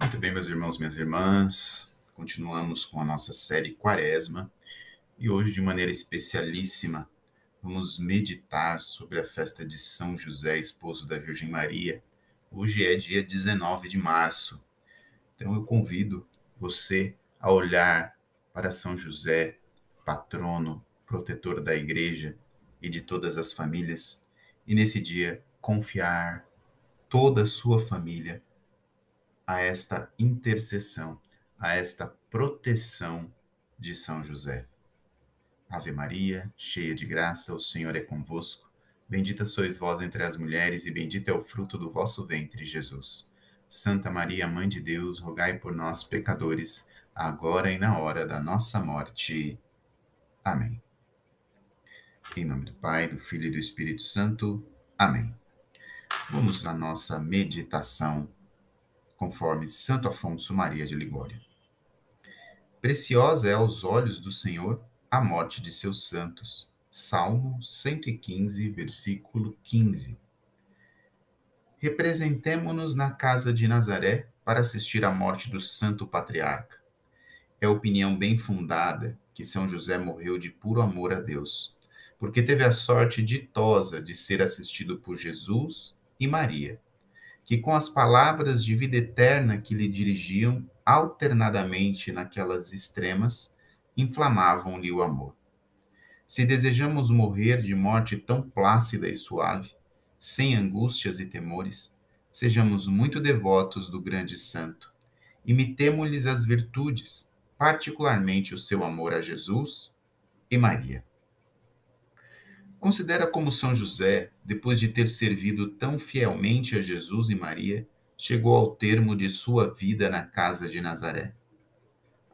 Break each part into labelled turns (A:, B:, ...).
A: Muito bem, meus irmãos, minhas irmãs, continuamos com a nossa série Quaresma. E hoje, de maneira especialíssima, vamos meditar sobre a festa de São José, esposo da Virgem Maria. Hoje é dia 19 de março, então eu convido você a olhar para São José, patrono, protetor da igreja e de todas as famílias, e nesse dia confiar toda a sua família a esta intercessão, a esta proteção de São José. Ave Maria, cheia de graça, o Senhor é convosco. Bendita sois vós entre as mulheres, e bendito é o fruto do vosso ventre, Jesus. Santa Maria, Mãe de Deus, rogai por nós, pecadores, agora e na hora da nossa morte. Amém. Em nome do Pai, do Filho e do Espírito Santo. Amém. Vamos à nossa meditação conforme Santo Afonso Maria de Ligório. Preciosa é aos olhos do Senhor a morte de seus santos. Salmo 115, versículo 15. Representemo-nos na casa de Nazaré para assistir à morte do santo patriarca. É opinião bem fundada que São José morreu de puro amor a Deus, porque teve a sorte ditosa de ser assistido por Jesus e Maria que com as palavras de vida eterna que lhe dirigiam alternadamente naquelas extremas, inflamavam-lhe o amor. Se desejamos morrer de morte tão plácida e suave, sem angústias e temores, sejamos muito devotos do grande santo. Imitemo-lhes as virtudes, particularmente o seu amor a Jesus e Maria. Considera como São José, depois de ter servido tão fielmente a Jesus e Maria, chegou ao termo de sua vida na casa de Nazaré.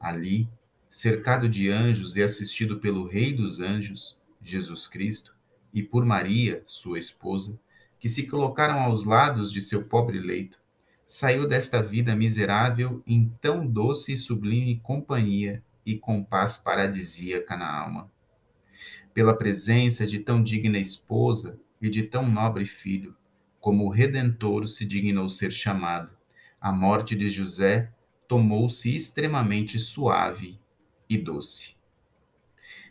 A: Ali, cercado de anjos e assistido pelo Rei dos Anjos, Jesus Cristo, e por Maria, sua esposa, que se colocaram aos lados de seu pobre leito, saiu desta vida miserável em tão doce e sublime companhia e com paz paradisíaca na alma pela presença de tão digna esposa e de tão nobre filho, como o Redentor se dignou ser chamado. A morte de José tomou-se extremamente suave e doce.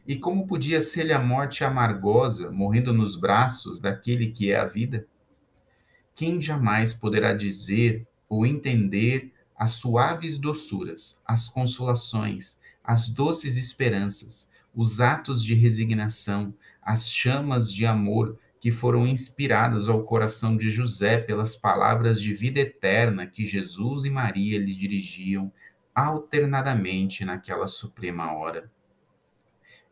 A: E como podia ser-lhe a morte amargosa, morrendo nos braços daquele que é a vida? Quem jamais poderá dizer ou entender as suaves doçuras, as consolações, as doces esperanças, os atos de resignação, as chamas de amor que foram inspiradas ao coração de José pelas palavras de vida eterna que Jesus e Maria lhe dirigiam alternadamente naquela suprema hora.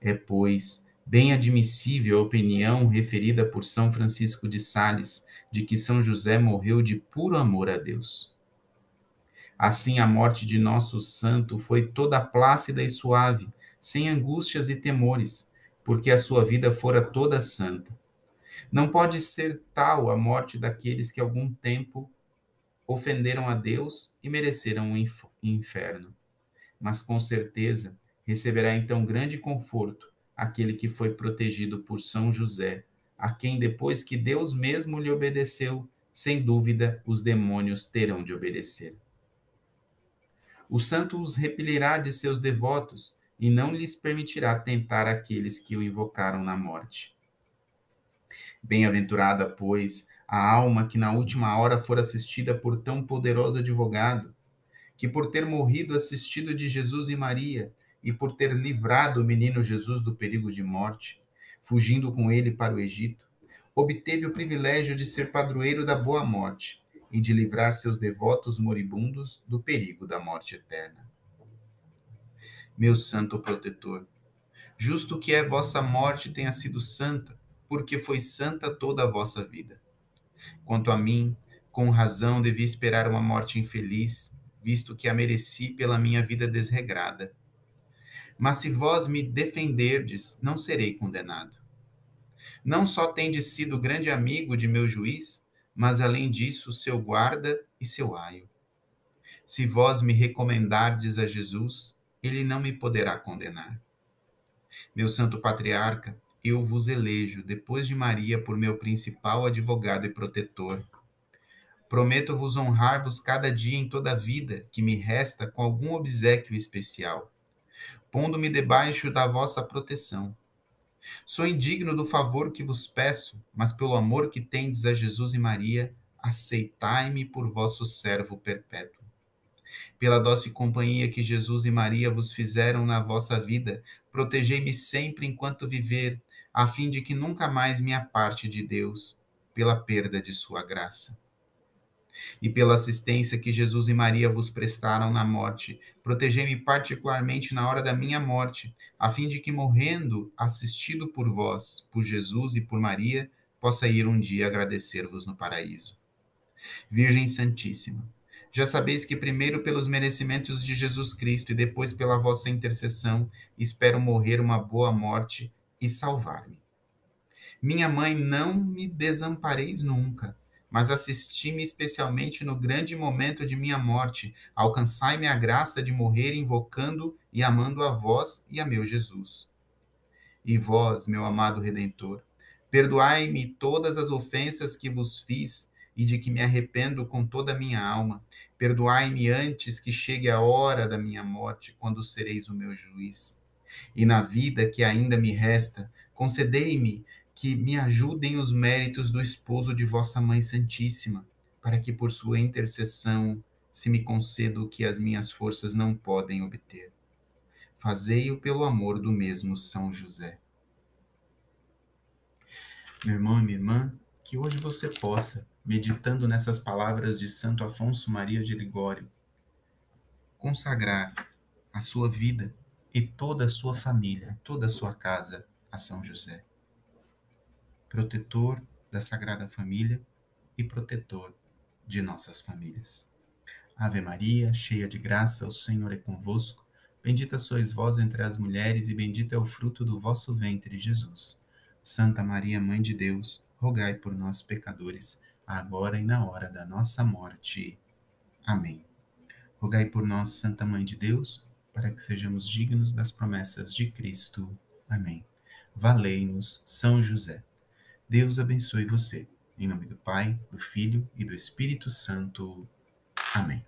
A: É, pois, bem admissível a opinião referida por São Francisco de Sales de que São José morreu de puro amor a Deus. Assim, a morte de nosso santo foi toda plácida e suave, sem angústias e temores, porque a sua vida fora toda santa. Não pode ser tal a morte daqueles que algum tempo ofenderam a Deus e mereceram o inferno. Mas com certeza receberá então grande conforto aquele que foi protegido por São José, a quem depois que Deus mesmo lhe obedeceu, sem dúvida os demônios terão de obedecer. O santo os repelirá de seus devotos e não lhes permitirá tentar aqueles que o invocaram na morte. Bem-aventurada, pois, a alma que na última hora for assistida por tão poderoso advogado, que por ter morrido assistido de Jesus e Maria, e por ter livrado o menino Jesus do perigo de morte, fugindo com ele para o Egito, obteve o privilégio de ser padroeiro da boa morte e de livrar seus devotos moribundos do perigo da morte eterna meu santo protetor. Justo que é vossa morte tenha sido santa, porque foi santa toda a vossa vida. Quanto a mim, com razão devia esperar uma morte infeliz, visto que a mereci pela minha vida desregrada. Mas se vós me defenderdes, não serei condenado. Não só tendes sido grande amigo de meu juiz, mas além disso, seu guarda e seu aio. Se vós me recomendardes a Jesus, ele não me poderá condenar. Meu santo patriarca, eu vos elejo, depois de Maria, por meu principal advogado e protetor. Prometo-vos honrar-vos cada dia em toda a vida que me resta com algum obsequio especial, pondo-me debaixo da vossa proteção. Sou indigno do favor que vos peço, mas pelo amor que tendes a Jesus e Maria, aceitai-me por vosso servo perpétuo. Pela doce companhia que Jesus e Maria vos fizeram na vossa vida, protegei-me sempre enquanto viver, a fim de que nunca mais me aparte de Deus, pela perda de sua graça. E pela assistência que Jesus e Maria vos prestaram na morte, protegei-me particularmente na hora da minha morte, a fim de que, morrendo, assistido por vós, por Jesus e por Maria, possa ir um dia agradecer-vos no paraíso. Virgem Santíssima, já sabeis que primeiro pelos merecimentos de Jesus Cristo e depois pela vossa intercessão espero morrer uma boa morte e salvar-me. Minha mãe, não me desampareis nunca, mas assisti-me especialmente no grande momento de minha morte. Alcançai-me a graça de morrer invocando e amando a vós e a meu Jesus. E vós, meu amado Redentor, perdoai-me todas as ofensas que vos fiz e de que me arrependo com toda a minha alma. Perdoai-me antes que chegue a hora da minha morte, quando sereis o meu juiz. E na vida que ainda me resta, concedei-me que me ajudem os méritos do esposo de vossa Mãe Santíssima, para que por sua intercessão se me conceda o que as minhas forças não podem obter. Fazei-o pelo amor do mesmo São José. Meu irmão e minha irmã, que hoje você possa, meditando nessas palavras de Santo Afonso Maria de Ligório, consagrar a sua vida e toda a sua família, toda a sua casa a São José protetor da Sagrada Família e protetor de nossas famílias. Ave Maria, cheia de graça, o Senhor é convosco. Bendita sois vós entre as mulheres, e bendito é o fruto do vosso ventre, Jesus. Santa Maria, Mãe de Deus, rogai por nós, pecadores, agora e na hora da nossa morte. Amém. Rogai por nós, Santa Mãe de Deus, para que sejamos dignos das promessas de Cristo. Amém. Valei-nos, São José. Deus abençoe você. Em nome do Pai, do Filho e do Espírito Santo. Amém.